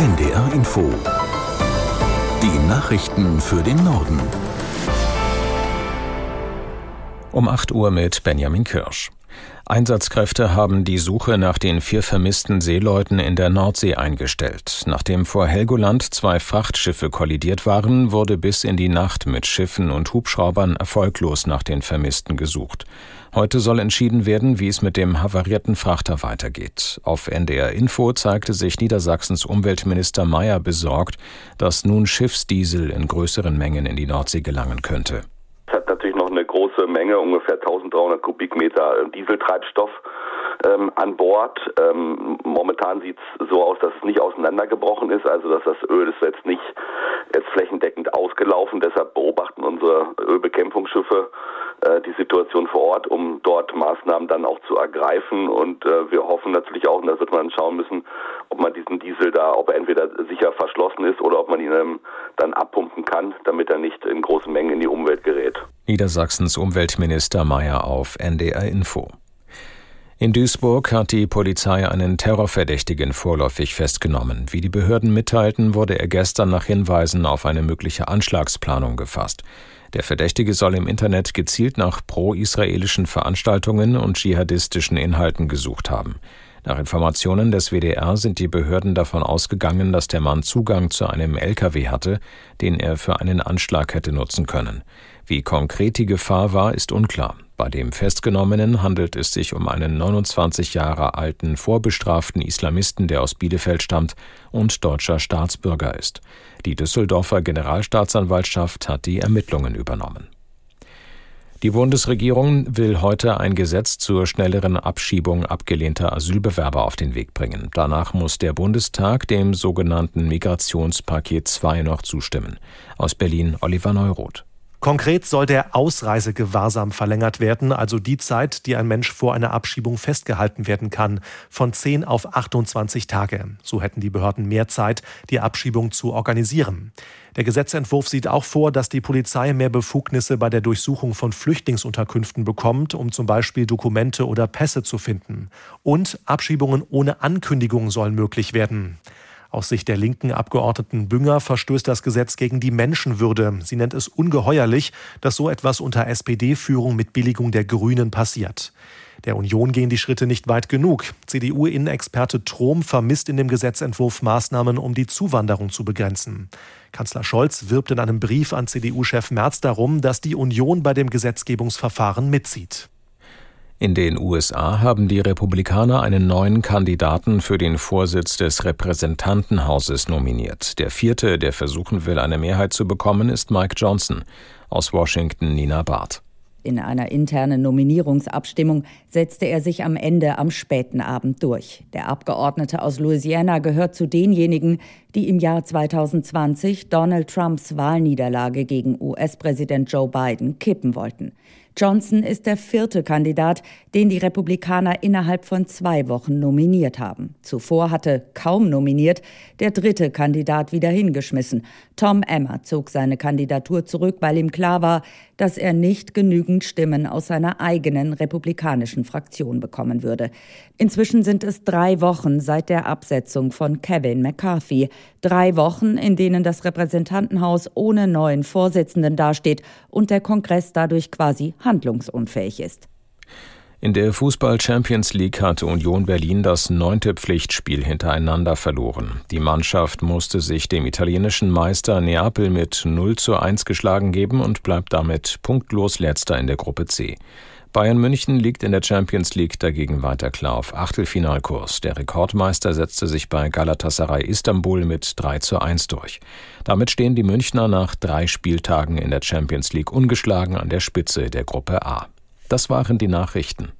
NDR Info. Die Nachrichten für den Norden. Um 8 Uhr mit Benjamin Kirsch. Einsatzkräfte haben die Suche nach den vier vermissten Seeleuten in der Nordsee eingestellt. Nachdem vor Helgoland zwei Frachtschiffe kollidiert waren, wurde bis in die Nacht mit Schiffen und Hubschraubern erfolglos nach den Vermissten gesucht. Heute soll entschieden werden, wie es mit dem havarierten Frachter weitergeht. Auf NDR Info zeigte sich Niedersachsens Umweltminister Mayer besorgt, dass nun Schiffsdiesel in größeren Mengen in die Nordsee gelangen könnte große Menge, ungefähr 1300 Kubikmeter Dieseltreibstoff ähm, an Bord. Ähm, momentan sieht es so aus, dass es nicht auseinandergebrochen ist, also dass das Öl ist jetzt nicht jetzt flächendeckend ausgelaufen. Deshalb beobachten unsere Ölbekämpfungsschiffe äh, die Situation vor Ort, um dort Maßnahmen dann auch zu ergreifen. Und äh, wir hoffen natürlich auch, und da wird man schauen müssen, ob man diesen Diesel da, ob er entweder sicher verschlossen ist oder ob man ihn ähm, dann abpumpen kann, damit er nicht in großen Mengen in die Umwelt gerät. Niedersachsens Umweltminister Mayer auf NDR Info. In Duisburg hat die Polizei einen Terrorverdächtigen vorläufig festgenommen. Wie die Behörden mitteilten, wurde er gestern nach Hinweisen auf eine mögliche Anschlagsplanung gefasst. Der Verdächtige soll im Internet gezielt nach pro-israelischen Veranstaltungen und dschihadistischen Inhalten gesucht haben. Nach Informationen des WDR sind die Behörden davon ausgegangen, dass der Mann Zugang zu einem LKW hatte, den er für einen Anschlag hätte nutzen können. Wie konkret die Gefahr war, ist unklar. Bei dem Festgenommenen handelt es sich um einen 29 Jahre alten vorbestraften Islamisten, der aus Bielefeld stammt und deutscher Staatsbürger ist. Die Düsseldorfer Generalstaatsanwaltschaft hat die Ermittlungen übernommen. Die Bundesregierung will heute ein Gesetz zur schnelleren Abschiebung abgelehnter Asylbewerber auf den Weg bringen. Danach muss der Bundestag dem sogenannten Migrationspaket 2 noch zustimmen. Aus Berlin Oliver Neuroth. Konkret soll der Ausreisegewahrsam verlängert werden, also die Zeit, die ein Mensch vor einer Abschiebung festgehalten werden kann, von 10 auf 28 Tage. So hätten die Behörden mehr Zeit, die Abschiebung zu organisieren. Der Gesetzentwurf sieht auch vor, dass die Polizei mehr Befugnisse bei der Durchsuchung von Flüchtlingsunterkünften bekommt, um zum Beispiel Dokumente oder Pässe zu finden. Und Abschiebungen ohne Ankündigung sollen möglich werden. Aus Sicht der linken Abgeordneten Bünger verstößt das Gesetz gegen die Menschenwürde. Sie nennt es ungeheuerlich, dass so etwas unter SPD-Führung mit Billigung der Grünen passiert. Der Union gehen die Schritte nicht weit genug. CDU-Innenexperte Trom vermisst in dem Gesetzentwurf Maßnahmen, um die Zuwanderung zu begrenzen. Kanzler Scholz wirbt in einem Brief an CDU-Chef Merz darum, dass die Union bei dem Gesetzgebungsverfahren mitzieht. In den USA haben die Republikaner einen neuen Kandidaten für den Vorsitz des Repräsentantenhauses nominiert. Der vierte, der versuchen will, eine Mehrheit zu bekommen, ist Mike Johnson. Aus Washington Nina Barth. In einer internen Nominierungsabstimmung setzte er sich am Ende am späten Abend durch. Der Abgeordnete aus Louisiana gehört zu denjenigen, die im Jahr 2020 Donald Trumps Wahlniederlage gegen US-Präsident Joe Biden kippen wollten. Johnson ist der vierte Kandidat, den die Republikaner innerhalb von zwei Wochen nominiert haben. Zuvor hatte kaum nominiert der dritte Kandidat wieder hingeschmissen. Tom Emmer zog seine Kandidatur zurück, weil ihm klar war, dass er nicht genügend Stimmen aus seiner eigenen republikanischen Fraktion bekommen würde. Inzwischen sind es drei Wochen seit der Absetzung von Kevin McCarthy. Drei Wochen, in denen das Repräsentantenhaus ohne neuen Vorsitzenden dasteht und der Kongress dadurch quasi handlungsunfähig ist. In der Fußball Champions League hatte Union Berlin das neunte Pflichtspiel hintereinander verloren. Die Mannschaft musste sich dem italienischen Meister Neapel mit 0 zu 1 geschlagen geben und bleibt damit punktlos letzter in der Gruppe C. Bayern München liegt in der Champions League dagegen weiter klar auf Achtelfinalkurs. Der Rekordmeister setzte sich bei Galatasaray Istanbul mit 3 zu 1 durch. Damit stehen die Münchner nach drei Spieltagen in der Champions League ungeschlagen an der Spitze der Gruppe A. Das waren die Nachrichten.